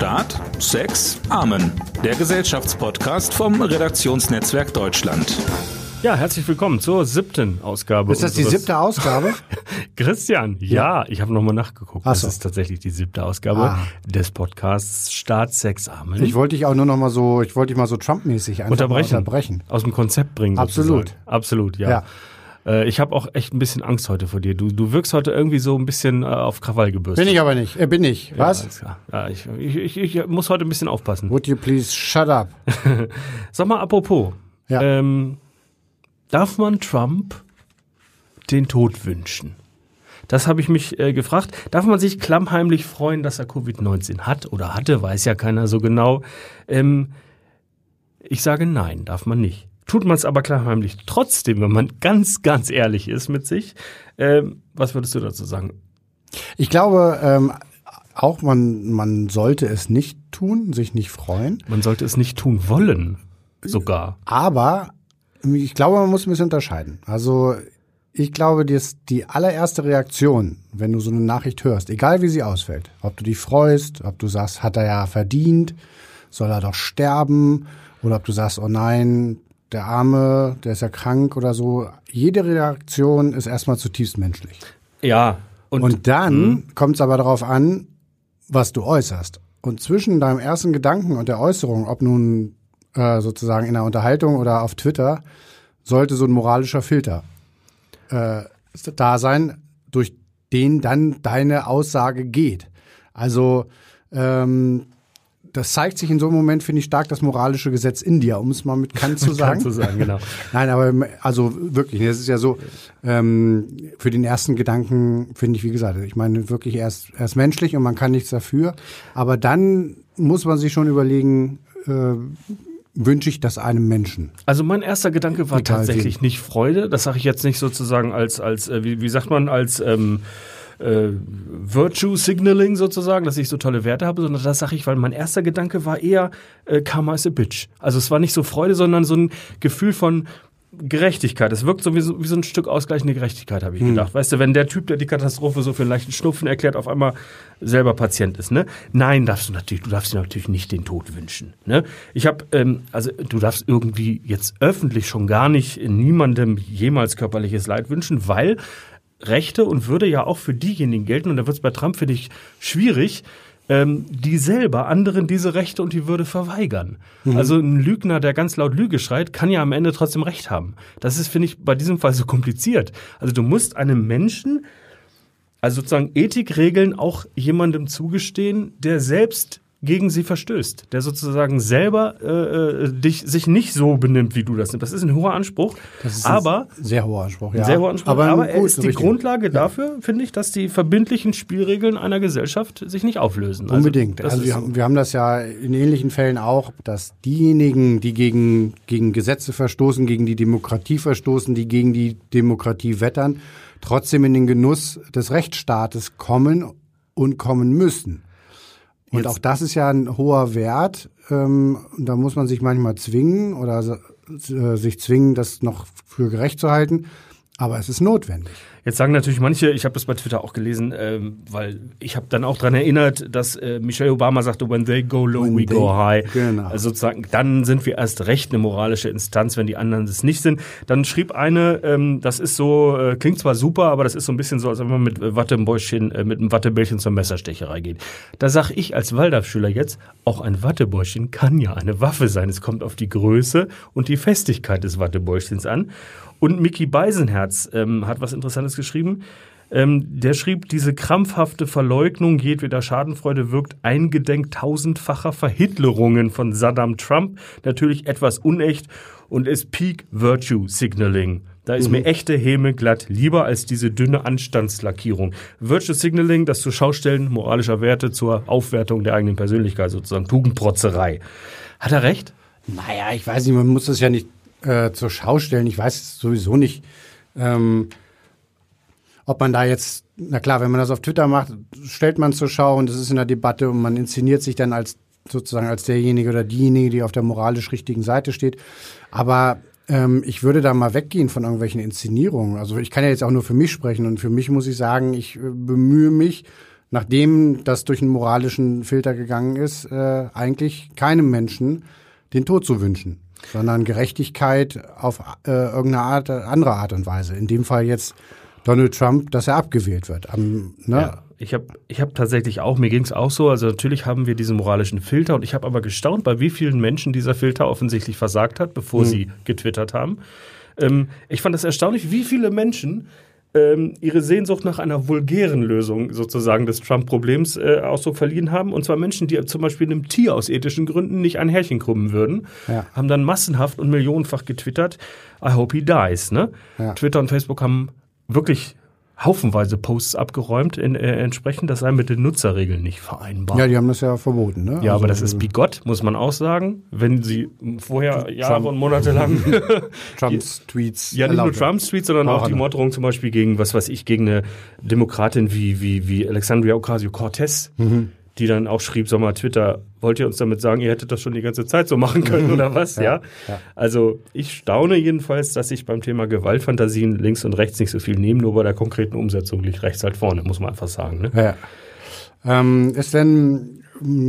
Staat, Sex, Amen. Der Gesellschaftspodcast vom Redaktionsnetzwerk Deutschland. Ja, herzlich willkommen zur siebten Ausgabe. Ist das die siebte Ausgabe? Christian, ja, ich habe nochmal nachgeguckt. Ach Das so. ist tatsächlich die siebte Ausgabe Ah. des Podcasts Staat, Sex, Amen. Ich wollte dich auch nur noch mal so, ich wollte dich mal so Trump-mäßig einfach unterbrechen. Unterbrechen. Aus dem Konzept bringen. Absolut. sozusagen. Absolut, ja. Ja. Äh, Ich habe auch echt ein bisschen Angst heute vor dir. Du, du wirkst heute irgendwie so ein bisschen äh, auf Krawall gebürstet. Bin ich aber nicht. Äh, bin ich. Ja, Was? klar. Ja, ich, ich, ich, ich muss heute ein bisschen aufpassen. Would you please shut up? Sag mal, apropos. Ja. Ähm, darf man Trump den Tod wünschen? Das habe ich mich äh, gefragt. Darf man sich klammheimlich freuen, dass er Covid-19 hat oder hatte? Weiß ja keiner so genau. Ähm, ich sage nein, darf man nicht. Tut man es aber klammheimlich trotzdem, wenn man ganz, ganz ehrlich ist mit sich. Ähm, was würdest du dazu sagen? Ich glaube, ähm, auch man, man sollte es nicht tun, sich nicht freuen. Man sollte es nicht tun wollen, sogar. Aber ich glaube, man muss ein bisschen unterscheiden. Also ich glaube, dass die allererste Reaktion, wenn du so eine Nachricht hörst, egal wie sie ausfällt, ob du dich freust, ob du sagst, hat er ja verdient, soll er doch sterben, oder ob du sagst, oh nein, der Arme, der ist ja krank oder so. Jede Reaktion ist erstmal zutiefst menschlich. Ja. Und, dann kommt es aber darauf an, was du äußerst. Und zwischen deinem ersten Gedanken und der Äußerung, ob nun äh, sozusagen in der Unterhaltung oder auf Twitter, sollte so ein moralischer Filter äh, da sein, durch den dann deine Aussage geht. Also ähm, das zeigt sich in so einem Moment, finde ich, stark das moralische Gesetz in dir, um es mal mit Kant zu sagen. Kann zu sagen, genau. Nein, aber also wirklich, es ist ja so, ähm, für den ersten Gedanken finde ich, wie gesagt, ich meine wirklich erst, erst menschlich und man kann nichts dafür. Aber dann muss man sich schon überlegen, äh, wünsche ich das einem Menschen? Also mein erster Gedanke war tatsächlich wen. nicht Freude. Das sage ich jetzt nicht sozusagen als, als äh, wie, wie sagt man, als ähm, äh, Virtue Signaling sozusagen, dass ich so tolle Werte habe, sondern das sage ich, weil mein erster Gedanke war eher äh, Karma is a bitch. Also es war nicht so Freude, sondern so ein Gefühl von Gerechtigkeit. Es wirkt so wie, so wie so ein Stück ausgleichende Gerechtigkeit, habe ich gedacht. Weißt du, wenn der Typ, der die Katastrophe so für einen leichten Schnupfen erklärt, auf einmal selber Patient ist, ne? Nein, darfst du natürlich, du darfst dir natürlich nicht den Tod wünschen, ne? Ich habe, ähm, also du darfst irgendwie jetzt öffentlich schon gar nicht niemandem jemals körperliches Leid wünschen, weil Rechte und Würde ja auch für diejenigen gelten, und da wird es bei Trump, finde ich, schwierig, ähm, die selber anderen diese Rechte und die Würde verweigern. Also ein Lügner, der ganz laut Lüge schreit, kann ja am Ende trotzdem Recht haben. Das ist, finde ich, bei diesem Fall so kompliziert. Also du musst einem Menschen, also sozusagen Ethikregeln auch jemandem zugestehen, der selbst gegen sie verstößt, der sozusagen selber äh, äh, dich sich nicht so benimmt, wie du das nimmst. Das ist ein hoher Anspruch, Das ist ein aber sehr hoher Anspruch. ein ja. sehr hoher Anspruch. Aber, Aber, er ist die richtig. Grundlage dafür, finde ich, dass die verbindlichen Spielregeln einer Gesellschaft sich nicht auflösen. Also, Unbedingt. Also, wir, haben, wir haben das ja in ähnlichen Fällen auch, dass diejenigen, die gegen, gegen Gesetze verstoßen, gegen die Demokratie verstoßen, die gegen die Demokratie wettern, trotzdem in den Genuss des Rechtsstaates kommen und kommen müssen. Und Jetzt- auch das ist ja ein hoher Wert. Ähm, da muss man sich manchmal zwingen oder äh, sich zwingen, das noch für gerecht zu halten. Aber es ist notwendig. Jetzt sagen natürlich manche, ich habe das bei Twitter auch gelesen, ähm, weil ich habe dann auch dran erinnert, dass äh, Michelle Obama sagte, when they go low, When we go high. genau. Also sozusagen, dann sind wir erst recht eine moralische Instanz, wenn die anderen es nicht sind. Dann schrieb eine, ähm, das ist so, äh, klingt zwar super, aber das ist so ein bisschen so, als wenn man mit äh, Wattebäuschen, äh, mit einem Wattebällchen zur Messerstecherei geht. Da sag ich als Waldorfschüler jetzt, auch ein Wattebäuschen kann ja eine Waffe sein. Es kommt auf die Größe und die Festigkeit des Wattebäuschens an. Und Mickey Beisenherz ähm, hat was Interessantes geschrieben. Ähm, der schrieb, diese krampfhafte Verleugnung jedweder Schadenfreude wirkt eingedenk tausendfacher Verhitlerungen von Saddam Trump natürlich etwas unecht und ist Peak Virtue Signaling. Da ist mir echte Häme glatt lieber als diese dünne Anstandslackierung. Virtue Signaling, das zur Schaustellen moralischer Werte zur Aufwertung der eigenen Persönlichkeit sozusagen, Tugendprotzerei. Hat er recht? Naja, ich weiß nicht, man muss das ja nicht äh, zur Schau stellen. Ich weiß sowieso nicht, ähm, ob man da jetzt, na klar, wenn man das auf Twitter macht, stellt man zur Schau und es ist in der Debatte und man inszeniert sich dann als sozusagen als derjenige oder diejenige, die auf der moralisch richtigen Seite steht. Aber ähm, ich würde da mal weggehen von irgendwelchen Inszenierungen. Also ich kann ja jetzt auch nur für mich sprechen und für mich muss ich sagen, ich äh, bemühe mich, nachdem das durch einen moralischen Filter gegangen ist, äh, eigentlich keinem Menschen den Tod zu wünschen, sondern Gerechtigkeit auf äh, irgendeine Art, andere Art und Weise. In dem Fall jetzt Donald Trump, dass er abgewählt wird. Am, ne? Ja. Ich habe ich hab tatsächlich auch, mir ging es auch so, also natürlich haben wir diese moralischen Filter und ich habe aber gestaunt, bei wie vielen Menschen dieser Filter offensichtlich versagt hat, bevor mhm. sie getwittert haben. Ähm, ich fand das erstaunlich, wie viele Menschen ähm, ihre Sehnsucht nach einer vulgären Lösung sozusagen des Trump-Problems äh, Ausdruck verliehen haben. Und zwar Menschen, die zum Beispiel einem Tier aus ethischen Gründen nicht ein Härchen krümmen würden, ja. haben dann massenhaft und millionenfach getwittert, I hope he dies. Ne? Ja. Twitter und Facebook haben wirklich haufenweise Posts abgeräumt, in, äh, entsprechend, das sei mit den Nutzerregeln nicht vereinbar. Ja, die haben das ja verboten, ne? Ja, also, aber das ist bigott, muss man auch sagen. Wenn sie vorher Trump, Jahre und Monate lang Trumps Tweets. Ja, nicht nur Trumps Tweets, sondern auch, auch die Morddrohung zum Beispiel gegen, was weiß ich, gegen eine Demokratin wie, wie, wie Alexandria Ocasio-Cortez. Mhm die dann auch schrieb, sag mal, Twitter, wollt ihr uns damit sagen, ihr hättet das schon die ganze Zeit so machen können oder was? ja, ja? ja. Also ich staune jedenfalls, dass sich beim Thema Gewaltfantasien links und rechts nicht so viel nehmen, nur bei der konkreten Umsetzung liegt rechts halt vorne, muss man einfach sagen. Ne? Ja. Ähm, ist denn,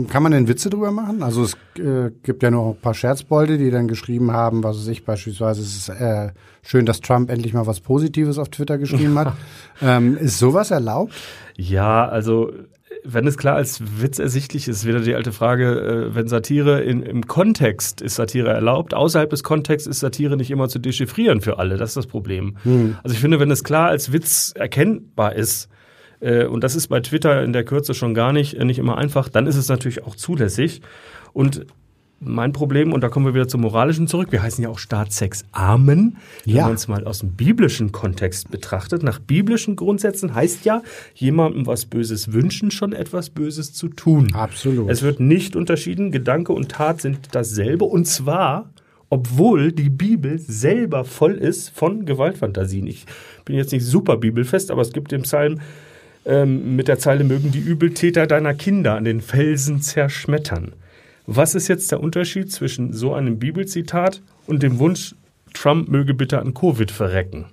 kann man denn Witze drüber machen? Also es äh, gibt ja noch ein paar Scherzbolde, die dann geschrieben haben, was weiß ich, beispielsweise es ist äh, schön, dass Trump endlich mal was Positives auf Twitter geschrieben hat. ähm, ist sowas erlaubt? Ja, also wenn es klar als Witz ersichtlich ist, wieder die alte Frage, äh, wenn Satire in, im Kontext ist Satire erlaubt, außerhalb des Kontexts ist Satire nicht immer zu dechiffrieren für alle. Das ist das Problem. Hm. Also ich finde, wenn es klar als Witz erkennbar ist, äh, und das ist bei Twitter in der Kürze schon gar nicht, äh, nicht immer einfach, dann ist es natürlich auch zulässig. Und mein Problem, und da kommen wir wieder zum Moralischen zurück, wir heißen ja auch Staatssex-Armen. Ja. Wenn man es mal aus dem biblischen Kontext betrachtet, nach biblischen Grundsätzen heißt ja, jemandem was Böses wünschen, schon etwas Böses zu tun. Absolut. Es wird nicht unterschieden, Gedanke und Tat sind dasselbe, und zwar obwohl die Bibel selber voll ist von Gewaltfantasien. Ich bin jetzt nicht super bibelfest, aber es gibt im Psalm ähm, mit der Zeile mögen die Übeltäter deiner Kinder an den Felsen zerschmettern. Was ist jetzt der Unterschied zwischen so einem Bibelzitat und dem Wunsch, Trump möge bitte an Covid verrecken?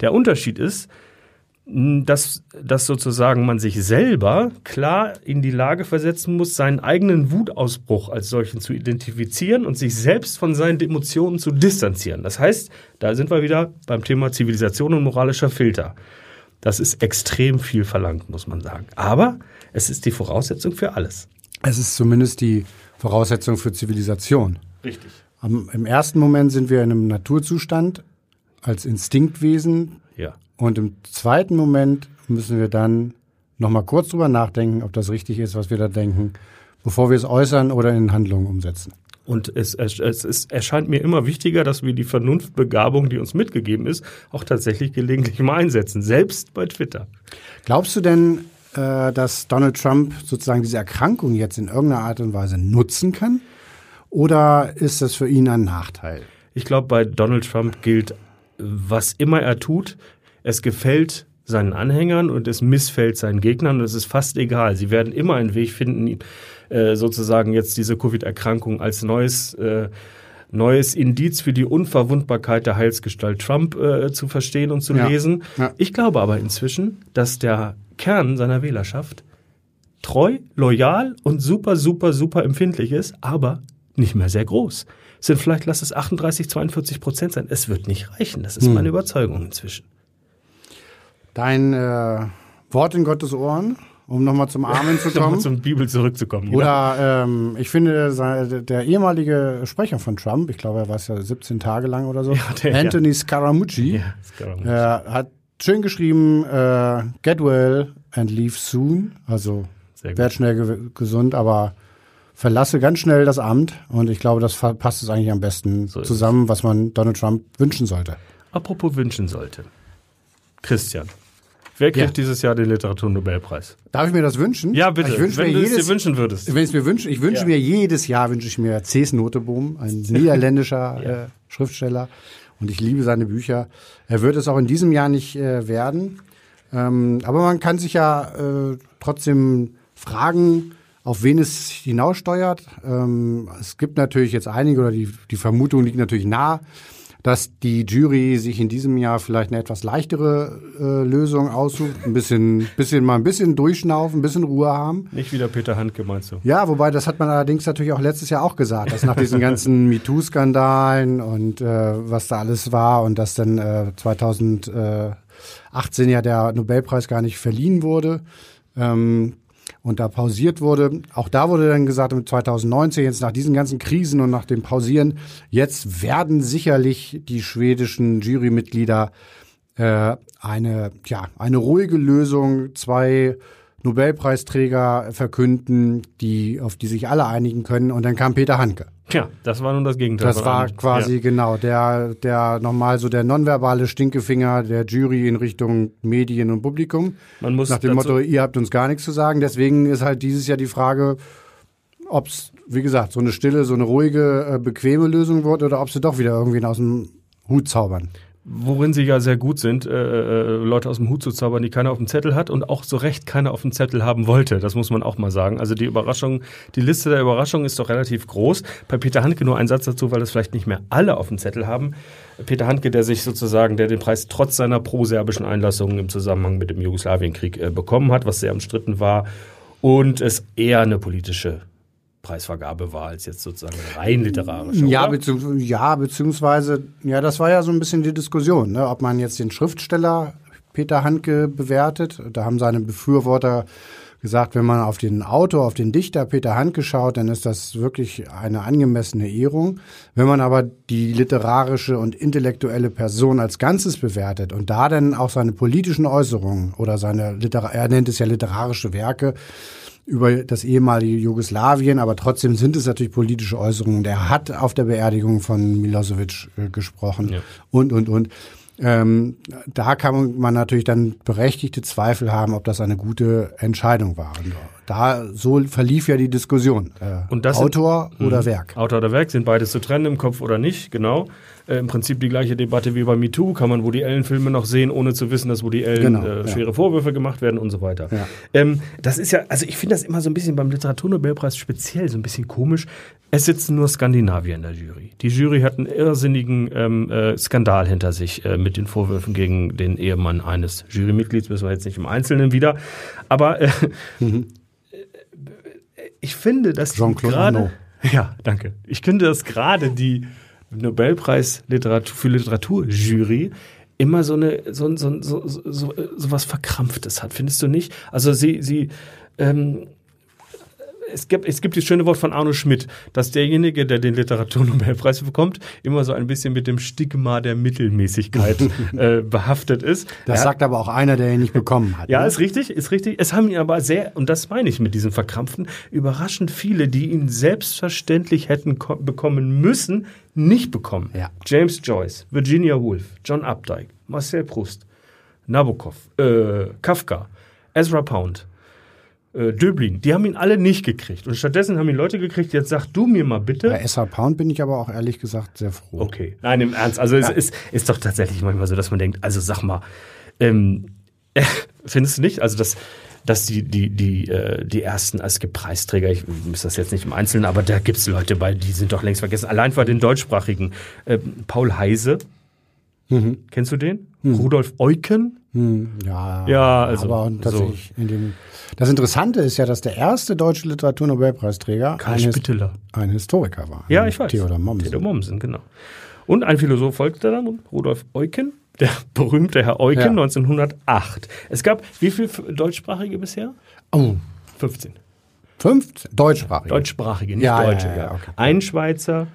Der Unterschied ist, dass, dass sozusagen man sich selber klar in die Lage versetzen muss, seinen eigenen Wutausbruch als solchen zu identifizieren und sich selbst von seinen Emotionen zu distanzieren. Das heißt, da sind wir wieder beim Thema Zivilisation und moralischer Filter. Das ist extrem viel verlangt, muss man sagen. Aber es ist die Voraussetzung für alles. Es ist zumindest die Voraussetzung für Zivilisation. Richtig. Am, Im ersten Moment sind wir in einem Naturzustand als Instinktwesen. Ja. Und im zweiten Moment müssen wir dann nochmal kurz drüber nachdenken, ob das richtig ist, was wir da denken, bevor wir es äußern oder in Handlungen umsetzen. Und es, es, es, es erscheint mir immer wichtiger, dass wir die Vernunftbegabung, die uns mitgegeben ist, auch tatsächlich gelegentlich mal einsetzen, selbst bei Twitter. Glaubst du denn, äh, dass Donald Trump sozusagen diese Erkrankung jetzt in irgendeiner Art und Weise nutzen kann? Oder ist das für ihn ein Nachteil? Ich glaube, bei Donald Trump gilt, was immer er tut, es gefällt seinen Anhängern und es missfällt seinen Gegnern und es ist fast egal. Sie werden immer einen Weg finden, äh, sozusagen jetzt diese Covid-Erkrankung als neues äh, neues Indiz für die Unverwundbarkeit der Heilsgestalt Trump äh, zu verstehen und zu ja. lesen. Ja. Ich glaube aber inzwischen, dass der Kern seiner Wählerschaft treu, loyal und super, super, super empfindlich ist, aber nicht mehr sehr groß. Es sind vielleicht, lass es 38, 42 Prozent sein. Es wird nicht reichen. Das ist hm. meine Überzeugung inzwischen. Dein äh, Wort in Gottes Ohren, um nochmal zum Amen zu kommen. zum Bibel zurückzukommen. Oder ähm, ich finde, der ehemalige Sprecher von Trump, ich glaube, er war es ja 17 Tage lang oder so, ja, der, Anthony ja. Scaramucci, ja, Scaramucci. Äh, hat schön geschrieben, äh, get well and leave soon. Also werd schnell ge gesund, aber verlasse ganz schnell das Amt. Und ich glaube, das passt es eigentlich am besten so zusammen, was man Donald Trump wünschen sollte. Apropos wünschen sollte. Christian. Wer kriegt ja. dieses Jahr den Literaturnobelpreis? Darf ich mir das wünschen? Ja, bitte. Ich wenn du es dir wünschen würdest. Wenn ich es mir wünsche, ich wünsche ja. mir jedes Jahr wünsche ich mir Cees Noteboom, ein niederländischer ja. äh, Schriftsteller und ich liebe seine Bücher. Er wird es auch in diesem Jahr nicht äh, werden. Ähm, aber man kann sich ja äh, trotzdem fragen, auf wen es hinaussteuert. Ähm, es gibt natürlich jetzt einige, oder die, die Vermutung liegt natürlich nah, dass die Jury sich in diesem Jahr vielleicht eine etwas leichtere äh, Lösung aussucht, ein bisschen, bisschen mal ein bisschen durchschnaufen, ein bisschen Ruhe haben. Nicht wieder Peter Handke, meinst du? Ja, wobei das hat man allerdings natürlich auch letztes Jahr auch gesagt, dass nach diesen ganzen MeToo-Skandalen und äh, was da alles war und dass dann äh, 2018 ja der Nobelpreis gar nicht verliehen wurde. Ähm, und da pausiert wurde. Auch da wurde dann gesagt, 2019, jetzt nach diesen ganzen Krisen und nach dem Pausieren, jetzt werden sicherlich die schwedischen Jurymitglieder äh, eine, ja, eine ruhige Lösung, zwei Nobelpreisträger verkünden, die, auf die sich alle einigen können. Und dann kam Peter Handke. Ja, das war nun das Gegenteil. Das war quasi ja. genau der, der nochmal so der nonverbale Stinkefinger der Jury in Richtung Medien und Publikum. Man muss Nach dem Motto, ihr habt uns gar nichts zu sagen. Deswegen ist halt dieses Jahr die Frage, ob es, wie gesagt, so eine stille, so eine ruhige, äh, bequeme Lösung wird oder ob sie doch wieder irgendwie aus dem Hut zaubern worin sie ja sehr gut sind, äh, äh, Leute aus dem Hut zu zaubern, die keiner auf dem Zettel hat und auch so recht keiner auf dem Zettel haben wollte. Das muss man auch mal sagen. Also die Überraschung, die Liste der Überraschungen ist doch relativ groß. Bei Peter Handke nur ein Satz dazu, weil das vielleicht nicht mehr alle auf dem Zettel haben. Peter Handke, der sich sozusagen, der den Preis trotz seiner pro-serbischen Einlassungen im Zusammenhang mit dem Jugoslawienkrieg äh, bekommen hat, was sehr umstritten war und es eher eine politische Preisvergabe war als jetzt sozusagen rein literarische. Ja, beziehungs ja, beziehungsweise, ja, das war ja so ein bisschen die Diskussion, ne? ob man jetzt den Schriftsteller Peter Handke bewertet. Da haben seine Befürworter gesagt, wenn man auf den Autor, auf den Dichter Peter Handke schaut, dann ist das wirklich eine angemessene Ehrung. Wenn man aber die literarische und intellektuelle Person als Ganzes bewertet und da dann auch seine politischen Äußerungen oder seine, Liter er nennt es ja literarische Werke, über das ehemalige Jugoslawien, aber trotzdem sind es natürlich politische Äußerungen. Der hat auf der Beerdigung von Milosevic äh, gesprochen ja. und, und, und. Ähm, da kann man natürlich dann berechtigte Zweifel haben, ob das eine gute Entscheidung war. Da so verlief ja die Diskussion. Äh, und das Autor sind, oder mh, Werk. Autor oder Werk sind beides zu trennen im Kopf oder nicht, genau. Äh, Im Prinzip die gleiche Debatte wie bei MeToo. Kann man Woody Allen-Filme noch sehen, ohne zu wissen, dass Woody Allen genau, äh, schwere ja. Vorwürfe gemacht werden und so weiter. Ja. Ähm, das ist ja, also ich finde das immer so ein bisschen beim Literaturnobelpreis speziell so ein bisschen komisch. Es sitzen nur Skandinavier in der Jury. Die Jury hat einen irrsinnigen ähm, äh, Skandal hinter sich äh, mit den Vorwürfen gegen den Ehemann eines Jurymitglieds, müssen wir jetzt nicht im Einzelnen wieder. Aber äh, mhm ich finde, dass gerade ja, danke. Ich finde, dass gerade die Nobelpreis Literatur für Literaturjury immer so eine so, so, so, so, so, so was Verkrampftes hat, findest du nicht? Also sie sie ähm, es gibt, es gibt das schöne Wort von Arno Schmidt, dass derjenige, der den Literaturnobelpreis bekommt, immer so ein bisschen mit dem Stigma der Mittelmäßigkeit äh, behaftet ist. Das er sagt aber auch einer, der ihn nicht bekommen hat. Ja, ne? ist richtig, ist richtig. Es haben ihn aber sehr, und das meine ich mit diesem Verkrampften, überraschend viele, die ihn selbstverständlich hätten bekommen müssen, nicht bekommen. Ja. James Joyce, Virginia Woolf, John Updike, Marcel Proust, Nabokov, äh, Kafka, Ezra Pound äh, Döblin, die haben ihn alle nicht gekriegt. Und stattdessen haben ihn Leute gekriegt, jetzt sag du mir mal bitte. Bei SR Pound bin ich aber auch ehrlich gesagt sehr froh. Okay. Nein, im Ernst. Also ja. es ist, ist doch tatsächlich manchmal so, dass man denkt, also sag mal, ähm, äh, findest du nicht? Also das dass die, die, die, äh, die ersten, als gibt Preisträger, ich muss das jetzt nicht im Einzelnen, aber da gibt es Leute bei, die sind doch längst vergessen. Allein bei den deutschsprachigen. Äh, Paul Heise, mhm. kennst du den? Mhm. Rudolf Eucken? Mhm. Ja, ja, also aber tatsächlich so. in dem das Interessante ist ja, dass der erste deutsche Literaturnobelpreisträger ein, ein, Historiker war. Ja, ich weiß. Theodor Mommsen. Theodor Mommsen, genau. Und ein Philosoph folgte dann, Rudolf Eucken, der berühmte Herr Eucken, ja. 1908. Es gab wie viele deutschsprachige bisher? Oh. 15. 15? Deutschsprachige? Deutschsprachige, nicht ja, Deutsche. Ja, ja, okay. Ein Schweizer,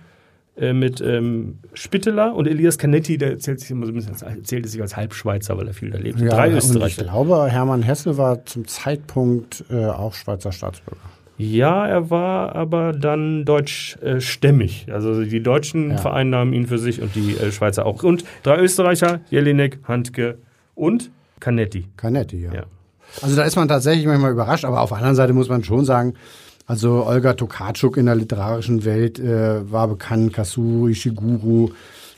äh, mit ähm, Spitteler und Elias Canetti, der erzählt sich immer so ein bisschen, erzählte sich als Halbschweizer, weil er viel da lebt. Ja, Drei Österreicher. Ich glaube, Hermann Hesse war zum Zeitpunkt äh, auch Schweizer Staatsbürger. Ja, er war aber dann deutschstämmig. Äh, also die Deutschen ja. vereinnahmen ihn für sich und die äh, Schweizer auch. Und drei Österreicher, Jelinek, Handke und Canetti. Canetti, ja. ja. Also da ist man tatsächlich manchmal überrascht, aber auf der anderen Seite muss man schon sagen, also Olga Tokarczuk in der literarischen Welt äh, war bekannt, Kasu Ishiguro,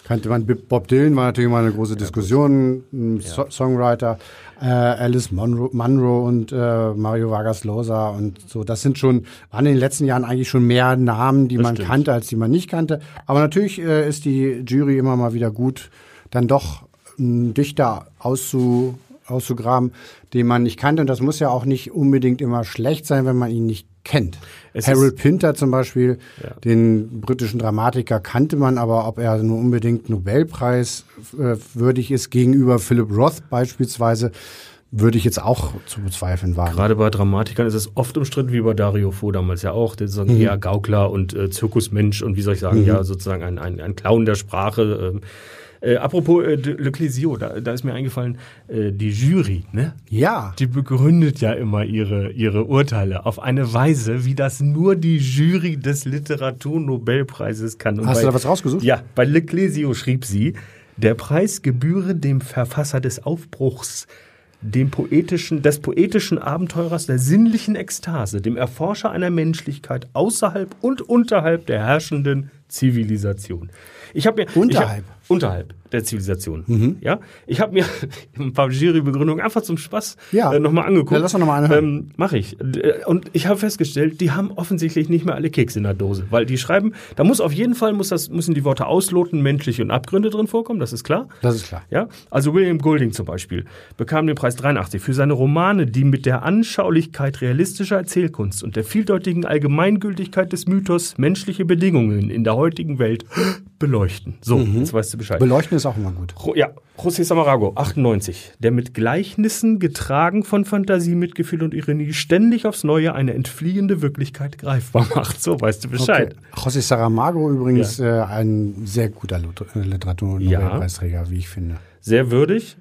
Kannte man Bob Dylan war natürlich mal eine große Diskussion, ein so Songwriter, äh, Alice Munro, Munro und äh, Mario Vargas Llosa und so. Das sind schon waren in den letzten Jahren eigentlich schon mehr Namen, die Das man stimmt. kannte, als die man nicht kannte. Aber natürlich äh, ist die Jury immer mal wieder gut, dann doch einen Dichter auszu, auszugraben, den man nicht kannte. Und das muss ja auch nicht unbedingt immer schlecht sein, wenn man ihn nicht kennt. Es Harold Pinter zum Beispiel, Ja. den britischen Dramatiker, kannte man, aber ob er nur unbedingt Nobelpreis äh, würdig ist gegenüber Philip Roth beispielsweise, würde ich jetzt auch zu bezweifeln wagen. Gerade bei Dramatikern ist es oft umstritten, wie bei Dario Fo damals ja auch. Der sozusagen eher Gaukler und äh, Zirkusmensch und wie soll ich sagen, ja, sozusagen ein, ein, ein Clown der Sprache. Ähm, äh, apropos äh, de- Le Clésio, da, da ist mir eingefallen, äh, die Jury, ne? Ja, Die begründet ja immer ihre, ihre Urteile auf eine Weise, wie das nur die Jury des Literaturnobelpreises kann. Und Hast bei, du da was rausgesucht? Ja, bei Le Clésio schrieb sie, der Preis gebühre dem Verfasser des Aufbruchs, dem poetischen, des poetischen Abenteurers der sinnlichen Ekstase, dem Erforscher einer Menschlichkeit außerhalb und unterhalb der herrschenden Zivilisation. Ich habe mir Unterhalb? Unterhalb der Zivilisation. Ja, ich habe mir ein paar Jurybegründungen einfach zum Spaß Ja. äh, nochmal angeguckt. Ja, lass doch noch mal eine. Ähm, Mache ich. D- Und ich habe festgestellt, die haben offensichtlich nicht mehr alle Kekse in der Dose, weil die schreiben, da muss auf jeden Fall muss das, müssen die Worte ausloten, menschliche und Abgründe drin vorkommen, das ist klar. das ist klar. Ja, also William Golding zum Beispiel bekam den Preis 83 für seine Romane, die mit der Anschaulichkeit realistischer Erzählkunst und der vieldeutigen Allgemeingültigkeit des Mythos menschliche Bedingungen in der heutigen Welt beleuchten. So, jetzt weißt du Bescheid. Beleuchten ist auch immer gut. Ja, José Samarago, 98, der mit Gleichnissen getragen von Fantasie, Mitgefühl und Ironie ständig aufs Neue eine entfliehende Wirklichkeit greifbar macht. So, weißt du Bescheid. Okay. José Saramago übrigens äh, ein sehr guter Lut- äh, Literaturnobelpreisträger, wie ich finde. Sehr würdig.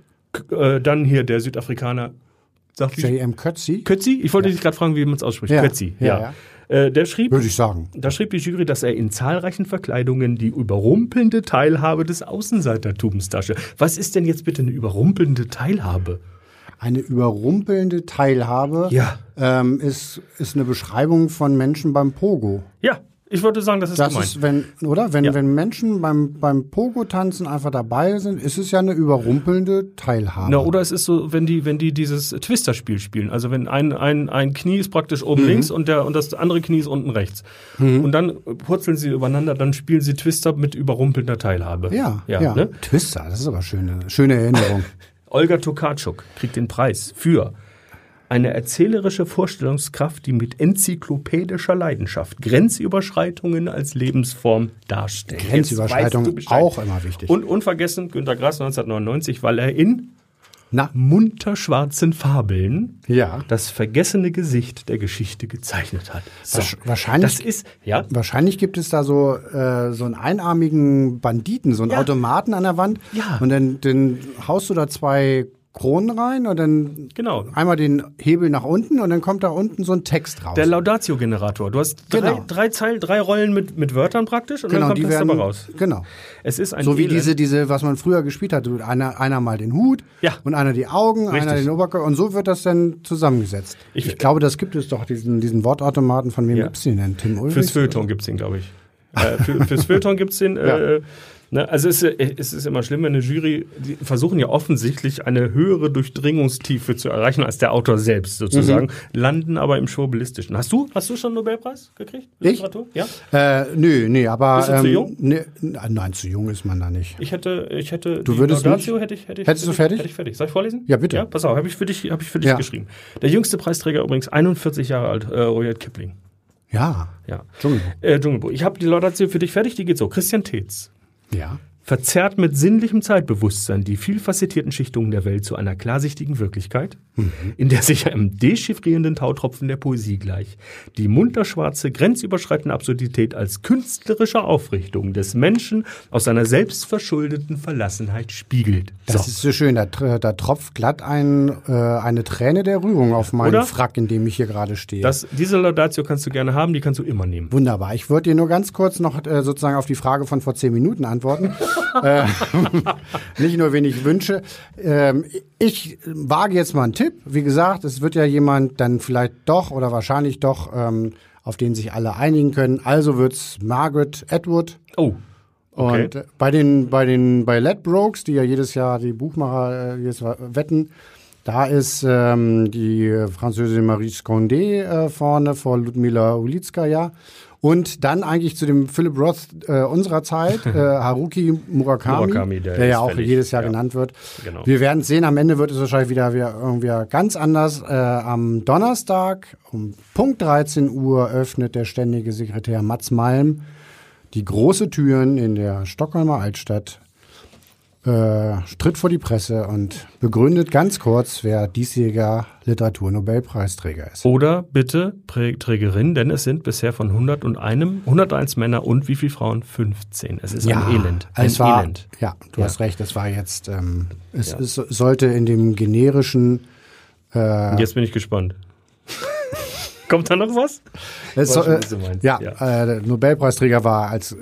Äh, dann hier der Südafrikaner? J.M. Kötzi, Kötzi? Ich wollte dich gerade fragen, wie man es ausspricht. Ja, Kötzi, ja. Äh, der schrieb, würde ich sagen. da schrieb die Jury, dass er in zahlreichen Verkleidungen die überrumpelnde Teilhabe des Außenseitertums darstellt. Was ist denn jetzt bitte eine überrumpelnde Teilhabe? Eine überrumpelnde Teilhabe Ja. ähm, ist, ist eine Beschreibung von Menschen beim Pogo. Ja, ich würde sagen, das ist Das gemeint. ist, wenn, oder? Wenn, Ja. wenn Menschen beim, beim Pogo-Tanzen einfach dabei sind, ist es ja eine überrumpelnde Teilhabe. Na, oder es ist so, wenn die, wenn die dieses Twister-Spiel spielen. Also wenn ein, ein, ein Knie ist praktisch oben Mhm. links und, der, und das andere Knie ist unten rechts. Und dann purzeln sie übereinander, dann spielen sie Twister mit überrumpelnder Teilhabe. ja, ja, ja. Ne? Twister, das ist aber schöne, schöne Erinnerung. Olga Tokarczuk kriegt den Preis für eine erzählerische Vorstellungskraft, die mit enzyklopädischer Leidenschaft Grenzüberschreitungen als Lebensform darstellt. Grenzüberschreitung Jetzt weißt du Bescheid. auch immer wichtig. Und unvergessen Günter Grass 1999, weil er in Na, munterschwarzen Fabeln ja. das vergessene Gesicht der Geschichte gezeichnet hat. So, wahrscheinlich- Das ist, ja, Wahrscheinlich gibt es da so, äh, so einen einarmigen Banditen, so einen Ja. Automaten an der Wand. Ja. Und dann, dann haust du da zwei Kronen rein und dann genau. einmal den Hebel nach unten und dann kommt da unten so ein Text raus. Der Laudatio-Generator. Du hast drei, Genau. drei Zeilen, drei Rollen mit, mit Wörtern praktisch und dann genau, kommt die das werden dabei raus. Genau. Es ist ein So wie diese, diese, was man früher gespielt hat. Einer, einer mal den Hut Ja. und einer die Augen, Richtig. einer den Oberkörper und so wird das dann zusammengesetzt. Ich- Ich, glaube, das gibt es doch, diesen, diesen Wortautomaten, von wem Ja. gibt's den denn? Tim Ulrich? Fürs Feuilleton gibt's den, glaube ich. äh, für, fürs Feuilleton gibt's den. Äh, ne, also es, ist- es ist immer schlimm, wenn eine Jury, die versuchen ja offensichtlich eine höhere Durchdringungstiefe zu erreichen als der Autor selbst sozusagen, Mhm. landen aber im Schwurbelistischen. Hast du, hast du schon einen Nobelpreis gekriegt? Ich? Literatur? Ja. Äh, nö, nee, aber. Bist du zu ähm, jung? Nee, nein, zu jung ist man da nicht. Ich hätte, ich hätte Du würdest Laudatio hätte ich, hätte ich, Hättest du hätte ich- fertig? Hätte ich fertig. Soll ich vorlesen? Ja, bitte. Ja, pass auf, habe ich für dich, habe ich für dich Ja. geschrieben. Der jüngste Preisträger übrigens 41 Jahre alt, äh, Rudyard Kipling. Ja. Ja. Dschungelbuch. Äh, Dschungelbuch. Ich habe die Laudatio für dich fertig, die geht so. Christian Tetz. Ja. Verzerrt mit sinnlichem Zeitbewusstsein die vielfacettierten Schichtungen der Welt zu einer klarsichtigen Wirklichkeit, in der sich einem dechiffrierenden Tautropfen der Poesie gleich die munterschwarze, grenzüberschreitende Absurdität als künstlerische Aufrichtung des Menschen aus seiner selbstverschuldeten Verlassenheit spiegelt. Das ist so schön. Da, da tropft glatt ein, äh, eine Träne der Rührung auf meinen Oder? Frack, in dem ich hier gerade stehe. Das, diese Laudatio kannst du gerne haben, die kannst du immer nehmen. Wunderbar. Ich würde dir nur ganz kurz noch äh, sozusagen auf die Frage von vor zehn Minuten antworten. Äh, nicht nur, wen ich wünsche. Ähm, ich wage jetzt mal einen Tipp. Wie gesagt, es wird ja jemand dann vielleicht doch oder wahrscheinlich doch, ähm, auf den sich alle einigen können. Also wird's Margaret Atwood. Oh, Okay. Und äh, bei den, bei den, bei Ledbrokes, die ja jedes Jahr die Buchmacher äh, jedes wetten, da ist ähm, die Französin Marie Condé äh, vorne vor Ludmila Ulitskaya. Und dann eigentlich zu dem Philip Roth äh, unserer Zeit, äh, Haruki Murakami, Murakami, der der, ja auch fällig, jedes Jahr ja. genannt wird. Genau. Wir werden es sehen, am Ende wird es wahrscheinlich wieder, wieder irgendwie ganz anders. Äh, am Donnerstag um Punkt 13 Uhr öffnet der ständige Sekretär Mats Malm die große Türen in der Stockholmer Altstadt, äh, tritt vor die Presse und begründet ganz kurz, wer diesjähriger Literaturnobelpreisträger ist. Oder bitte Trägerin, denn es sind bisher von 101, 101 Männer und wie viele Frauen? 15. Es ist ein Elend. Ein es war, Elend. Ja, du Ja. hast recht, es war jetzt, ähm, es, Ja. es sollte in dem generischen Und jetzt bin ich gespannt. Kommt da noch was? Es äh, ja, Ja. Äh, der Nobelpreisträger war als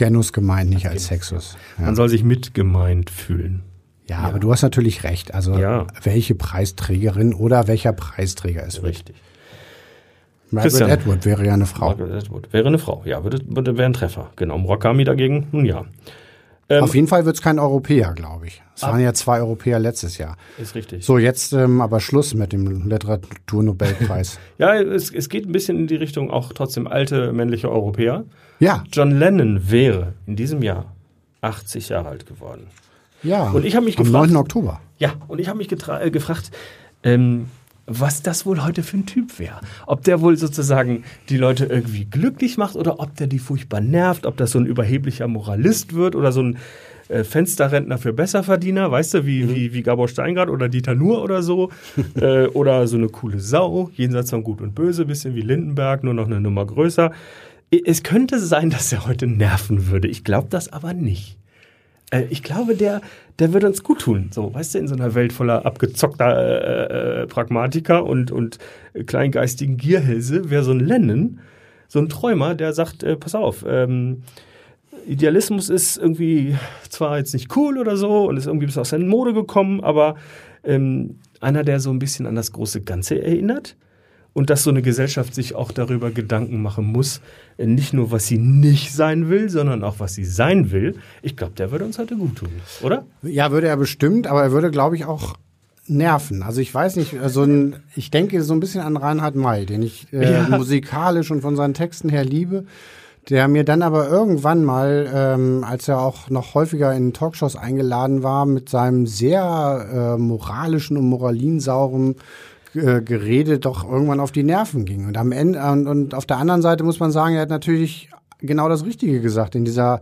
Genus gemeint, nicht als Sexus. Ja, Man soll sich mitgemeint fühlen. ja, aber du hast natürlich recht. Also Ja. welche Preisträgerin oder welcher Preisträger wird. Richtig. Margaret Christian. Atwood wäre ja eine Frau. Margaret Atwood. Wäre eine Frau. Ja, würde, würde, wäre ein Treffer. Genau. Murakami dagegen, nun ja. Ähm, Auf jeden Fall wird es kein Europäer, glaube ich. Es waren ja zwei Europäer letztes Jahr. ist richtig. So, jetzt ähm, aber Schluss mit dem Literaturnobelpreis. Ja, es, es geht ein bisschen in die Richtung auch trotzdem alte männliche Europäer. ja, John Lennon wäre in diesem Jahr 80 Jahre alt geworden. ja. Und ich habe mich Am gefragt- 9. Oktober. Ja, und ich habe mich äh, gefragt, ähm, was das wohl heute für ein Typ wäre. Ob der wohl sozusagen die Leute irgendwie glücklich macht oder ob der die furchtbar nervt, ob das so ein überheblicher Moralist wird oder so ein äh, Fensterrentner für Besserverdiener, weißt du, wie, wie, wie Gabor Steingart oder Dieter Nuhr oder so. äh, oder so eine coole Sau, jenseits von Gut und Böse, bisschen wie Lindenberg, nur noch eine Nummer größer. Es könnte sein, dass er heute nerven würde. Ich glaube das aber nicht. Äh, ich glaube, der, der würde uns gut tun. So, weißt du, in so einer Welt voller abgezockter äh, äh, Pragmatiker und, und kleingeistigen Gierhälse wäre so ein Lennon, so ein Träumer, der sagt, äh, pass auf, ähm, Idealismus ist irgendwie zwar jetzt nicht cool oder so und ist irgendwie bis aus der Mode gekommen, aber ähm, einer, der so ein bisschen an das große Ganze erinnert und dass so eine Gesellschaft sich auch darüber Gedanken machen muss, äh, nicht nur was sie nicht sein will, sondern auch was sie sein will. Ich glaube, der würde uns heute gut tun, oder? Ja, würde er bestimmt, aber er würde, glaube ich, auch nerven. Also ich weiß nicht, so ein, ich denke so ein bisschen an Reinhard May, den ich äh, Ja. musikalisch und von seinen Texten her liebe, der mir dann aber irgendwann mal, ähm, als er auch noch häufiger in Talkshows eingeladen war, mit seinem sehr äh, moralischen und moralinsauren äh, Gerede doch irgendwann auf die Nerven ging. Und am Ende und, und auf der anderen Seite muss man sagen, er hat natürlich genau das Richtige gesagt in dieser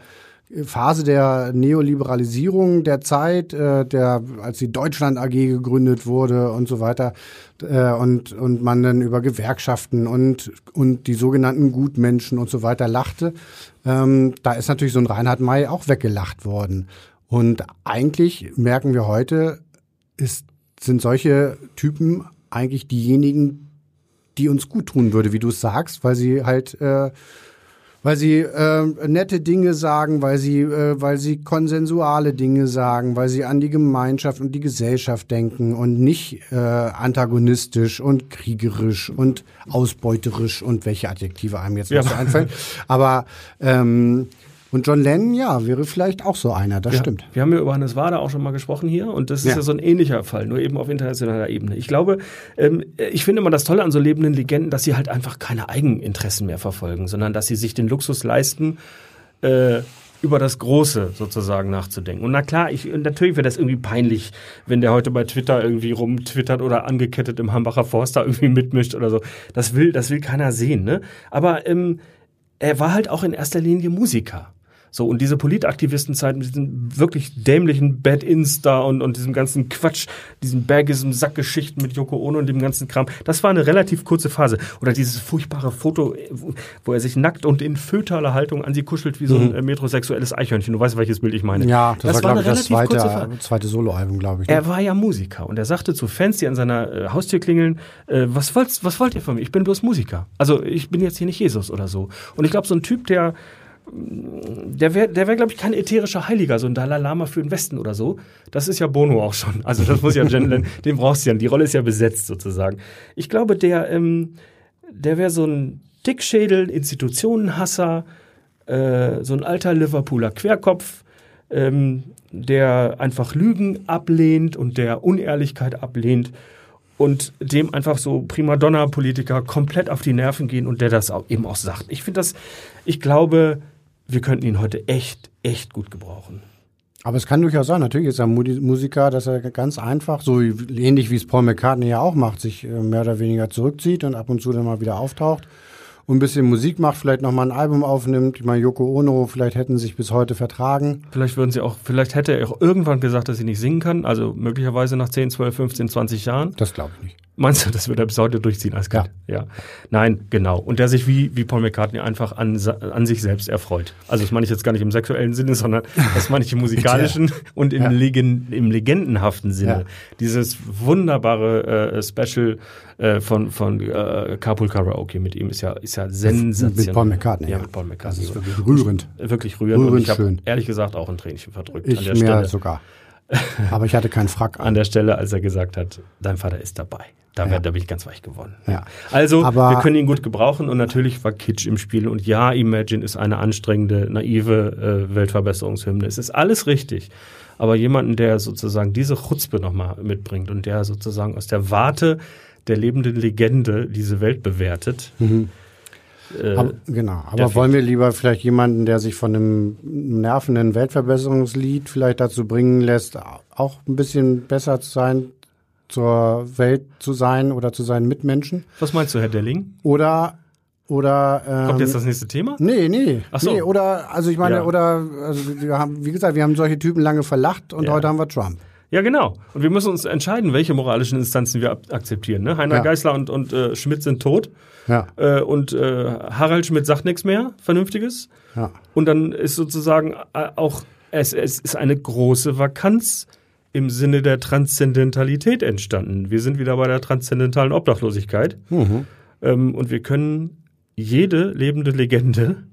Phase der Neoliberalisierung der Zeit, äh, der als die Deutschland AG gegründet wurde und so weiter äh, und und man dann über Gewerkschaften und und die sogenannten Gutmenschen und so weiter lachte, ähm, da ist natürlich so ein Reinhard May auch weggelacht worden. Und eigentlich merken wir heute, ist, sind solche Typen eigentlich diejenigen, die uns gut tun würde, wie du es sagst, weil sie halt äh, weil sie äh, nette Dinge sagen, weil sie, äh, weil sie konsensuale Dinge sagen, weil sie an die Gemeinschaft und die Gesellschaft denken und nicht äh, antagonistisch und kriegerisch und ausbeuterisch und welche Adjektive einem jetzt noch so einfallen. Aber ähm, und John Lennon, ja, wäre vielleicht auch so einer, das Ja, stimmt. Wir haben ja über Hannes Wader auch schon mal gesprochen hier und das ist Ja. ja so ein ähnlicher Fall, nur eben auf internationaler Ebene. Ich glaube, ähm, ich finde immer das Tolle an so lebenden Legenden, dass sie halt einfach keine Eigeninteressen mehr verfolgen, sondern dass sie sich den Luxus leisten, äh, über das Große sozusagen nachzudenken. Und na klar, ich, natürlich wäre das irgendwie peinlich, wenn der heute bei Twitter irgendwie rumtwittert oder angekettet im Hambacher Forst da irgendwie mitmischt oder so. Das will, das will keiner sehen, ne? Aber ähm, er war halt auch in erster Linie Musiker. So, und diese Politaktivistenzeit mit diesen wirklich dämlichen Bad-Ins da und, und diesem ganzen Quatsch, diesen Bergism, Sackgeschichten mit Yoko Ono und dem ganzen Kram, das war eine relativ kurze Phase. Oder dieses furchtbare Foto, wo- er sich nackt und in fötaler Haltung an sie kuschelt wie so ein äh, metrosexuelles Eichhörnchen. Du weißt, welches Bild ich meine. Mhm. Ja, das, war, glaube ich, das zweite, zweite Soloalbum, glaube ich. ne? Er war ja Musiker und er sagte zu Fans, die an seiner äh, Haustür klingeln, äh, was, wollt, was wollt ihr von mir? Ich bin bloß Musiker. Also ich bin jetzt hier nicht Jesus oder so. Und ich glaube, so ein Typ, der der wäre, der wär, glaube ich, kein ätherischer Heiliger, so ein Dalai Lama für den Westen oder so. Das ist ja Bono auch schon. Also das muss ja Jen den brauchst du ja. Die Rolle ist ja besetzt sozusagen. Ich glaube, der, ähm, der wäre so ein Dickschädel, Institutionenhasser, äh, so ein alter Liverpooler Querkopf, ähm, der einfach Lügen ablehnt und der Unehrlichkeit ablehnt und dem einfach so Primadonna-Politiker komplett auf die Nerven gehen und der das auch eben auch sagt. Ich finde das, ich glaube, wir könnten ihn heute echt, echt gut gebrauchen. Aber es kann durchaus sein, natürlich ist er Musiker, dass er ganz einfach, so ähnlich wie es Paul McCartney ja auch macht, sich äh, mehr oder weniger zurückzieht und ab und zu dann mal wieder auftaucht und ein bisschen Musik macht, vielleicht nochmal ein Album aufnimmt. Ich meine, Yoko Ono, vielleicht hätten sie sich bis heute vertragen. Vielleicht würden sie auch, vielleicht hätte er auch irgendwann gesagt, dass sie nicht singen kann. Also möglicherweise nach 10, 12, 15, 20 Jahren. Das glaube ich nicht. Meinst du, das wird er bis heute durchziehen als Kind? Ja. ja. Nein, genau. Und der sich wie, wie Paul McCartney einfach an, an sich selbst erfreut. Also das meine ich jetzt gar nicht im sexuellen Sinne, sondern das meine ich im musikalischen und im, ja. Legen, im legendenhaften Sinne. Ja. Dieses wunderbare äh, Special äh, von, von äh, Carpool Karaoke mit ihm ist ja, ist ja sensationell. Mit Paul McCartney. Ja, mit Paul McCartney. Das ist wirklich rührend. Wirklich rührend. rührend und ich habe ehrlich gesagt auch ein Tränchen verdrückt ich an der mir Stelle. sogar. Aber ich hatte keinen Frack an. An der Stelle, als er gesagt hat, dein Vater ist dabei. Da, ja. da bin ich ganz weich geworden. Ja. Also, Aber wir können ihn gut gebrauchen und natürlich war Kitsch im Spiel. Und ja, Imagine ist eine anstrengende, naive äh, Weltverbesserungshymne. Es ist alles richtig. Aber jemanden, der sozusagen diese Chutzpe nochmal mitbringt und der sozusagen aus der Warte der lebenden Legende diese Welt bewertet. Mhm. Äh, aber, genau, aber wollen wir lieber vielleicht jemanden, der sich von einem nervenden Weltverbesserungslied vielleicht dazu bringen lässt, auch ein bisschen besser zu sein, zur Welt zu sein oder zu seinen Mitmenschen? Was meinst du, Herr Delling? Oder oder ähm, kommt jetzt das nächste Thema? Nee, nee. Ach so. Nee, oder also ich meine, Ja. oder also wir haben, wie gesagt, wir haben solche Typen lange verlacht und Ja. heute haben wir Trump. Ja, genau. Und wir müssen uns entscheiden, welche moralischen Instanzen wir akzeptieren. Ne? Heiner Ja. Geißler und, und äh, Schmidt sind tot. Ja, Äh, und äh, Harald Schmidt sagt nichts mehr, Vernünftiges. ja. Und dann ist sozusagen äh, auch, es, es ist eine große Vakanz im Sinne der Transzendentalität entstanden. Wir sind wieder bei der transzendentalen Obdachlosigkeit. Mhm. Ähm, und wir können jede lebende Legende,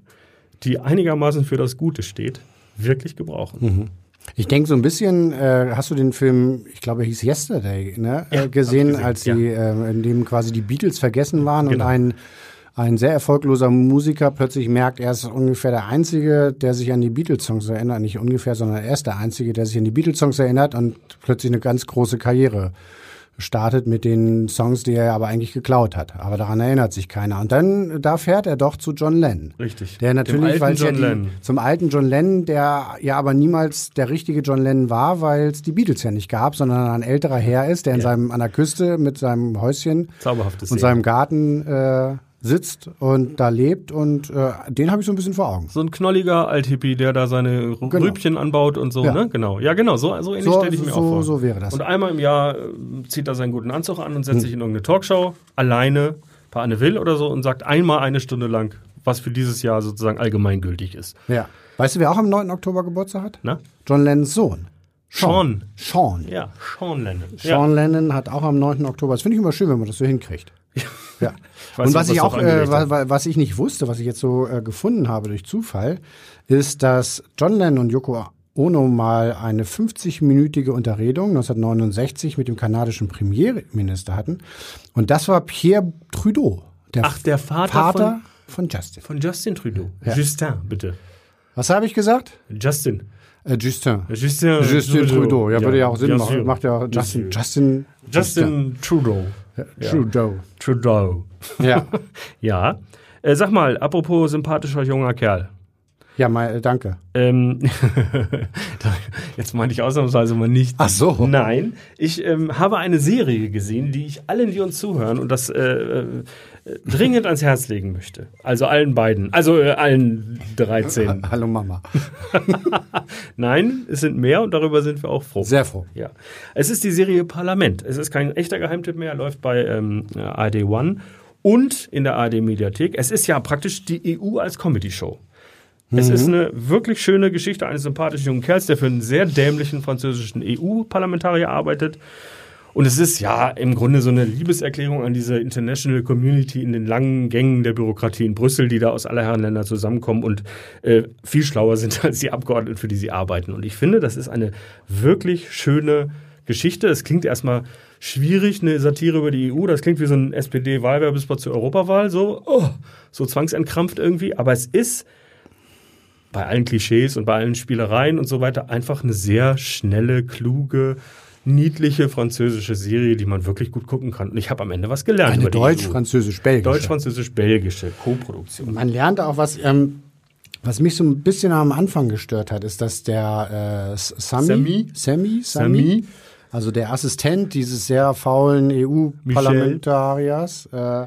die einigermaßen für das Gute steht, wirklich gebrauchen. Mhm. Ich denke so ein bisschen, äh, hast du den Film, ich glaube, er hieß Yesterday, ne, Ja, äh, gesehen, ich als gesehen, die, äh, in dem quasi die Beatles vergessen waren Genau. und ein ein sehr erfolgloser Musiker plötzlich merkt, er ist ungefähr der Einzige, der sich an die Beatles-Songs erinnert. Nicht ungefähr, sondern er ist der Einzige, der sich an die Beatles-Songs erinnert und plötzlich eine ganz große Karriere startet mit den Songs, die er aber eigentlich geklaut hat. Aber daran erinnert sich keiner. Und dann, da fährt er doch zu John Lennon. Richtig. Der natürlich, weil es ja John die, Lennon. zum alten John Lennon, der ja aber niemals der richtige John Lennon war, weil es die Beatles ja nicht gab, sondern ein älterer Herr ist, der in Ja. seinem an der Küste mit seinem Häuschen Zauberhaftes und seinem Garten äh, sitzt und da lebt und äh, den habe ich so ein bisschen vor Augen. So ein knolliger Althippie, der da seine Rü- Genau. Rübchen anbaut und so, Ja. ne? Genau. Ja, genau. So, so ähnlich So, stelle ich mir so, auch vor. so wäre das. Und einmal im Jahr äh, zieht er seinen guten Anzug an und setzt Hm. sich in irgendeine Talkshow alleine bei Anne Will oder so und sagt einmal eine Stunde lang, was für dieses Jahr sozusagen allgemeingültig ist. Ja. Weißt du, wer auch am 9. Oktober Geburtstag hat? Na? John Lennons Sohn. Sean. Sean. Ja, Sean Lennon. Sean Lennon hat auch am 9. Oktober. Das finde ich immer schön, wenn man das so hinkriegt. Ja. weiß Und was was ich auch, äh, was ich nicht wusste, was ich jetzt so äh, gefunden habe durch Zufall, ist, dass John Lennon und Yoko Ono mal eine 50-minütige Unterredung 1969 mit dem kanadischen Premierminister hatten. Und das war Pierre Trudeau, der Ach, der Vater, Vater von Justin. von, von Justin Trudeau. Ja. Justin, bitte. Was habe ich gesagt? Justin. Äh, Justin. Justin, Justin Trudeau. Ja, würde ja auch Sinn machen. Macht ja Justin. sûr. Justin. Justin Trudeau. Trudeau. Trudeau. Ja. Ja. Äh, sag mal, apropos sympathischer junger Kerl. Ja, mal, äh, danke. Ähm, jetzt meine ich ausnahmsweise mal nicht. Ach so. Nein, ich ähm, habe eine Serie gesehen, die ich allen, die uns zuhören und das äh, äh, dringend ans Herz legen möchte. Also allen beiden, also äh, allen 13. Hallo Mama. Nein, es sind mehr und darüber sind wir auch froh. Sehr froh. Ja. Es ist die Serie Parlament. Es ist kein echter Geheimtipp mehr, läuft bei ähm, ARD One und in der ARD Mediathek. Es ist ja praktisch die EU als Comedy-Show. Es ist eine wirklich schöne Geschichte eines sympathischen jungen Kerls, der für einen sehr dämlichen französischen EU-Parlamentarier arbeitet. Und es ist ja im Grunde so eine Liebeserklärung an diese International Community in den langen Gängen der Bürokratie in Brüssel, die da aus aller Herren Länder zusammenkommen und äh, viel schlauer sind als die Abgeordneten, für die sie arbeiten. Und ich finde, das ist eine wirklich schöne Geschichte. Es klingt erstmal schwierig, eine Satire über die EU. Das klingt wie so ein SPD-Wahlwerbespot zur Europawahl, so, oh, so zwangsentkrampft irgendwie. Aber es ist bei allen Klischees und bei allen Spielereien und so weiter einfach eine sehr schnelle, kluge, niedliche französische Serie, die man wirklich gut gucken kann. Und ich habe am Ende was gelernt. Eine deutsch-französisch-belgische. Deutsch-französisch-belgische Co-Produktion. Man lernt auch was, ähm, was mich so ein bisschen am Anfang gestört hat, ist, dass der äh, Sami, Sami? Sami, Sami, Sami? also der Assistent dieses sehr faulen EU-Parlamentariers, äh,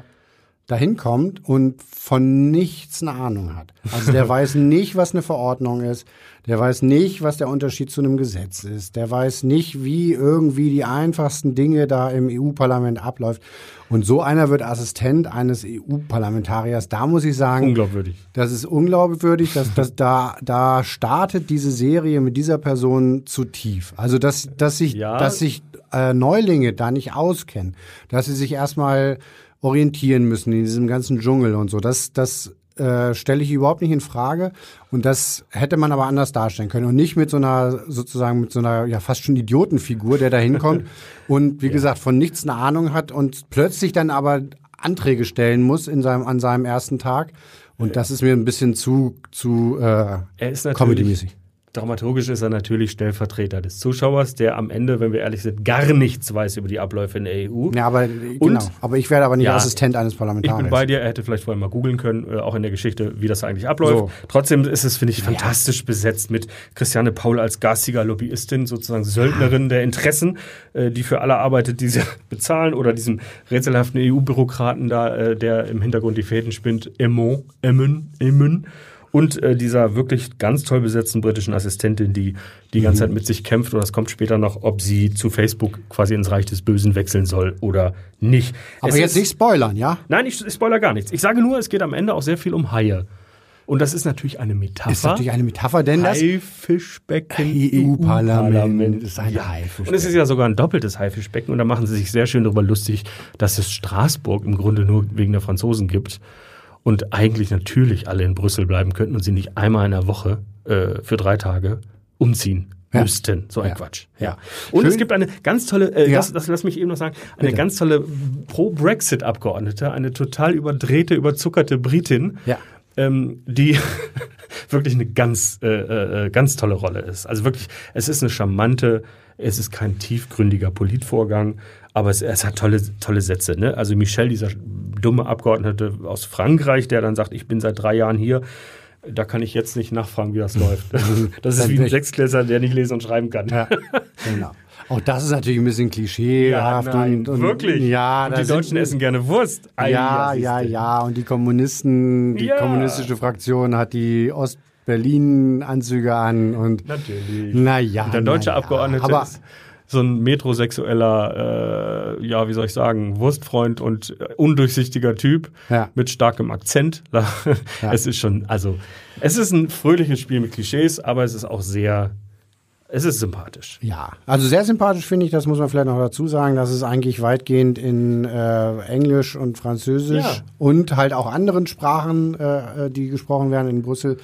dahin kommt und von nichts eine Ahnung hat. Also der weiß nicht, was eine Verordnung ist. Der weiß nicht, was der Unterschied zu einem Gesetz ist. Der weiß nicht, wie irgendwie die einfachsten Dinge da im EU-Parlament abläuft. Und so einer wird Assistent eines EU-Parlamentariers. Da muss ich sagen, Unglaubwürdig. das ist unglaubwürdig, dass, dass da, da startet diese Serie mit dieser Person zu tief. Also, dass, dass sich, Ja. dass sich äh, Neulinge da nicht auskennen, dass sie sich erstmal orientieren müssen in diesem ganzen Dschungel und so. Das, das äh, stelle ich überhaupt nicht in Frage. Und das hätte man aber anders darstellen können. Und nicht mit so einer, sozusagen mit so einer, ja, fast schon Idiotenfigur, der da hinkommt und, wie gesagt, von nichts eine Ahnung hat und plötzlich dann aber Anträge stellen muss in seinem, an seinem ersten Tag. Und das ist mir ein bisschen zu, zu äh, Er ist natürlich, Comedy-mäßig. Dramaturgisch ist er natürlich Stellvertreter des Zuschauers, der am Ende, wenn wir ehrlich sind, gar nichts weiß über die Abläufe in der EU. Ja, aber genau. Aber ich werde aber nicht Ja, Assistent eines Ich Parlamentariers. bin bei dir, er hätte vielleicht vorher mal googeln können, äh, auch in der Geschichte, wie das eigentlich abläuft. So. Trotzdem ist es, finde ich, fantastisch besetzt mit Christiane Paul als garstiger Lobbyistin, sozusagen Söldnerin der Interessen, äh, die für alle arbeitet, die sie bezahlen, oder diesem rätselhaften EU-Bürokraten da, äh, der im Hintergrund die Fäden spinnt, Emon, Emmen, Emmen. Und äh, dieser wirklich ganz toll besetzten britischen Assistentin, die die ganze Zeit mit sich kämpft, und das kommt später noch, ob sie zu Facebook quasi ins Reich des Bösen wechseln soll oder nicht. aber Es jetzt ist- nicht spoilern, ja? Nein, ich, ich spoiler gar nichts. Ich sage nur, es geht am Ende auch sehr viel um Haie. Und das ist natürlich eine Metapher. Ist natürlich eine Metapher, denn das Haifischbecken EU-Parlament ist ein ja. Haifischbecken. Und es ist ja sogar ein doppeltes Haifischbecken. Und da machen sie sich sehr schön darüber lustig, dass es Straßburg im Grunde nur wegen der Franzosen gibt. Und eigentlich natürlich alle in Brüssel bleiben könnten und sie nicht einmal in der Woche äh, für drei Tage umziehen Ja. müssten. So ein Ja. Quatsch. Ja. Und Schön. es gibt eine ganz tolle, äh, Ja. das, das lass mich eben noch sagen, eine Bitte. ganz tolle Pro-Brexit-Abgeordnete, eine total überdrehte, überzuckerte Britin, Ja. ähm, die wirklich eine ganz, äh, äh, ganz tolle Rolle ist. Also wirklich, es ist eine charmante, es ist kein tiefgründiger Politvorgang, aber es, es hat tolle, tolle Sätze. Ne? Also Michel, dieser dumme Abgeordnete aus Frankreich, der dann sagt, ich bin seit drei Jahren hier, da kann ich jetzt nicht nachfragen, wie das läuft. Das ist wie ein Sechsklässler, der nicht lesen und schreiben kann. Ja, genau. Auch das ist natürlich ein bisschen klischeehaft. nein, und, und, wirklich. Ja, und die Deutschen essen gerne Wurst. Ei, Ja, ja, ja. Und die Kommunisten, die Ja. kommunistische Fraktion hat die Ost-Berlin-Anzüge an und Natürlich. naja. Und der deutsche na ja. Abgeordnete Aber ist so ein metrosexueller, äh, ja, wie soll ich sagen, Wurstfreund und undurchsichtiger Typ Ja. mit starkem Akzent. Es ist schon, also, es ist ein fröhliches Spiel mit Klischees, aber es ist auch sehr, es ist sympathisch. Ja, also sehr sympathisch finde ich, das muss man vielleicht noch dazu sagen, dass es eigentlich weitgehend in äh, Englisch und Französisch Ja. und halt auch anderen Sprachen, äh, äh, die gesprochen werden in Brüssel,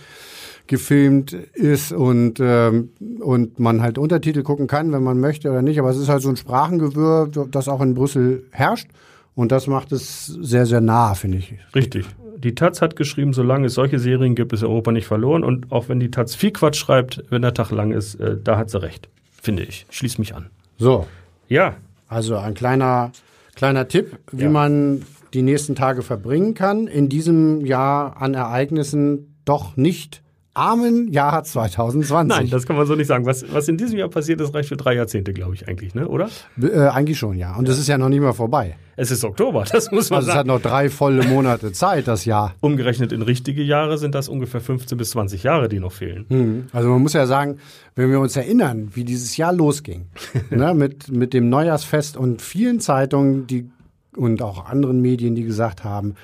gefilmt ist und, ähm, und man halt Untertitel gucken kann, wenn man möchte oder nicht. Aber es ist halt so ein Sprachengewirr, das auch in Brüssel herrscht. Und das macht es sehr, sehr nah, finde ich. Richtig. Die Taz hat geschrieben, solange es solche Serien gibt, ist Europa nicht verloren. Und auch wenn die Taz viel Quatsch schreibt, wenn der Tag lang ist, äh, da hat sie recht. Finde ich. Schließ mich an. So, Ja, Also ein kleiner, kleiner Tipp, wie Ja. man die nächsten Tage verbringen kann. In diesem Jahr an Ereignissen doch nicht armen Jahr 2020. nein, das kann man so nicht sagen. Was, was in diesem Jahr passiert ist, reicht für drei Jahrzehnte, glaube ich, eigentlich, ne? oder? äh, eigentlich schon, ja. Und es ist ja noch nicht mal vorbei. Es ist Oktober, das muss man Also es hat sagen. noch drei volle Monate Zeit, das Jahr. Umgerechnet in richtige Jahre sind das ungefähr 15 bis 20 Jahre, die noch fehlen. Mhm. Also man muss ja sagen, wenn wir uns erinnern, wie dieses Jahr losging, ne, mit, mit dem Neujahrsfest und vielen Zeitungen die, und auch anderen Medien, die gesagt haben,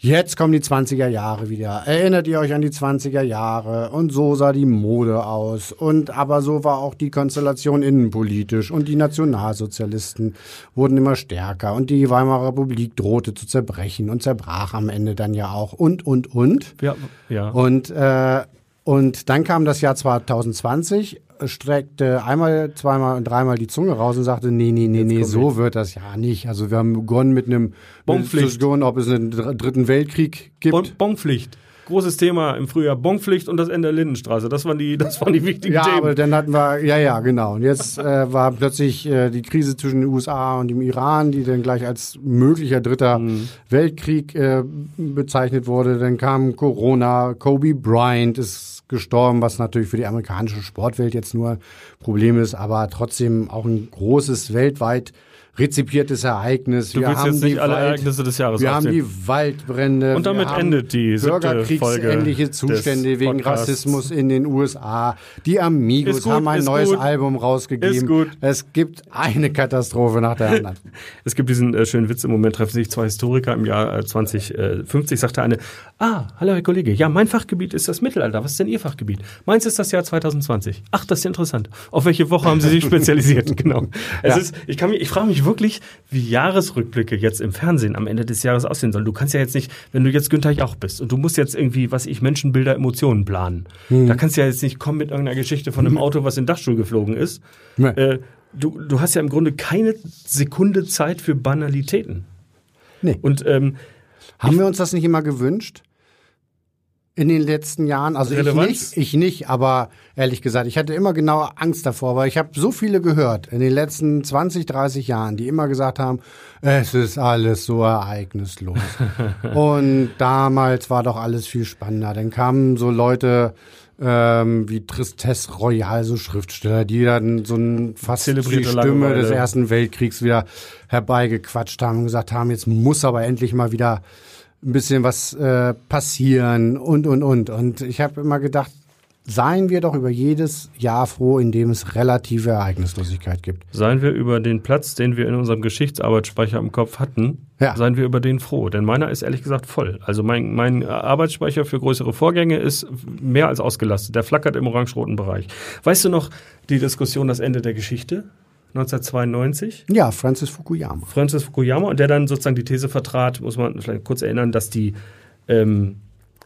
jetzt kommen die 20er Jahre wieder. Erinnert ihr euch an die 20er Jahre? Und so sah die Mode aus. Und aber so war auch die Konstellation innenpolitisch. Und die Nationalsozialisten wurden immer stärker. Und die Weimarer Republik drohte zu zerbrechen und zerbrach am Ende dann ja auch. Und, und, und. Ja, ja. Und, äh, und dann kam das Jahr 2020, streckte einmal, zweimal und dreimal die Zunge raus und sagte, nee, nee, nee, nee, so wird das ja nicht. Also wir haben begonnen mit einem Bonpflicht. Diskussion, ob es einen dr- dritten Weltkrieg gibt. Bon Bonpflicht. Großes Thema im Frühjahr Bonpflicht und das Ende der Lindenstraße. Das waren die, das waren die wichtigen Ja, Themen. aber dann hatten wir, ja, ja, genau. Und jetzt äh, war plötzlich äh, die Krise zwischen den USA und dem Iran, die dann gleich als möglicher dritter Mhm. Weltkrieg äh, bezeichnet wurde. Dann kam Corona, Kobe Bryant ist gestorben, was natürlich für die amerikanische Sportwelt jetzt nur Problem ist, aber trotzdem auch ein großes weltweit rezipiertes Ereignis. Du willst jetzt nicht alle Ereignisse des Jahres Wir haben aufzählen. die Waldbrände. Und damit wir haben endet die Bürgerkriegsähnliche Zustände wegen Podcasts. Rassismus in den USA. Die Amigos gut, haben ein neues gut. Album rausgegeben. Es gibt eine Katastrophe nach der anderen. Es gibt diesen äh, schönen Witz, im Moment treffen sich zwei Historiker im Jahr äh, 2050, sagt der eine, ah, hallo Herr Kollege, ja, mein Fachgebiet ist das Mittelalter, was ist denn Ihr Fachgebiet? Meins ist das Jahr 2020. Ach, das ist ja interessant. Auf welche Woche haben Sie sich spezialisiert? genau. Es Ja. ist, ich kann mich, ich frage mich wirklich, wie Jahresrückblicke jetzt im Fernsehen am Ende des Jahres aussehen sollen. Du kannst ja jetzt nicht, wenn du jetzt Günther Jauch bist und du musst jetzt irgendwie, was ich, Menschenbilder, Emotionen planen. Hm. Da kannst du ja jetzt nicht kommen mit irgendeiner Geschichte von einem Auto, was in den Dachstuhl geflogen ist. Nee. Äh, du, du hast ja im Grunde keine Sekunde Zeit für Banalitäten. Nee. Und ähm, Haben wir uns das nicht immer gewünscht? In den letzten Jahren? Also ich Relevanz? nicht, ich nicht, aber ehrlich gesagt, ich hatte immer genau Angst davor, weil ich habe so viele gehört in den letzten 20, 30 Jahren, die immer gesagt haben, es ist alles so ereignislos. Und damals war doch alles viel spannender. Dann kamen so Leute ähm, wie Tristesse Royal, so Schriftsteller, die dann so ein fast die Zelebrierte Stimme Langeweile. des Ersten Weltkriegs wieder herbeigequatscht haben und gesagt haben, jetzt muss aber endlich mal wieder ein bisschen was äh, passieren und, und, und. Und ich habe immer gedacht, seien wir doch über jedes Jahr froh, in dem es relative Ereignislosigkeit gibt. seien wir über den Platz, den wir in unserem Geschichtsarbeitsspeicher im Kopf hatten, Ja. seien wir über den froh. Denn meiner ist ehrlich gesagt voll. Also mein, mein Arbeitsspeicher für größere Vorgänge ist mehr als ausgelastet. Der flackert im orange-roten Bereich. Weißt du noch die Diskussion Das Ende der Geschichte? 1992? Ja, Francis Fukuyama. Francis Fukuyama und der dann sozusagen die These vertrat, muss man vielleicht kurz erinnern, dass die, ähm,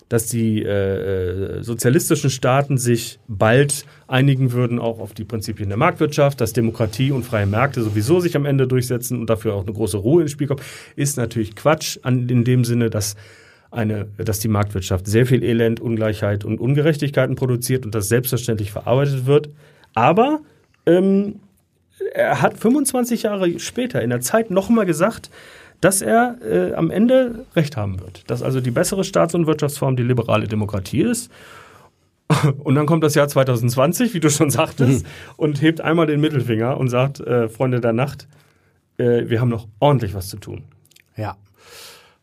dass die äh, äh, sozialistischen Staaten sich bald einigen würden, auch auf die Prinzipien der Marktwirtschaft, dass Demokratie und freie Märkte sowieso sich am Ende durchsetzen und dafür auch eine große Ruhe ins Spiel kommt, ist natürlich Quatsch an, in dem Sinne, dass eine, dass die Marktwirtschaft sehr viel Elend, Ungleichheit und Ungerechtigkeiten produziert und das selbstverständlich verarbeitet wird. Aber ähm, er hat 25 Jahre später in der Zeit nochmal gesagt, dass er äh, am Ende recht haben wird. Dass also die bessere Staats- und Wirtschaftsform die liberale Demokratie ist. Und dann kommt das Jahr 2020, wie du schon sagtest, und hebt einmal den Mittelfinger und sagt, äh, Freunde der Nacht, äh, wir haben noch ordentlich was zu tun. Ja.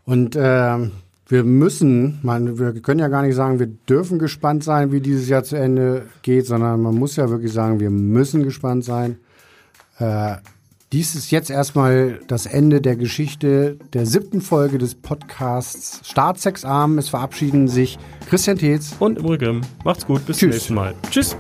Und ähm, wir müssen, man, wir können ja gar nicht sagen, wir dürfen gespannt sein, wie dieses Jahr zu Ende geht, sondern man muss ja wirklich sagen, wir müssen gespannt sein. Äh, dies ist jetzt erstmal das Ende der Geschichte der siebten Folge des Podcasts Staatsexamen. Es verabschieden sich Christian Tetz. Und Übrigen, macht's gut, bis zum Tschüss. nächsten Mal. Tschüss.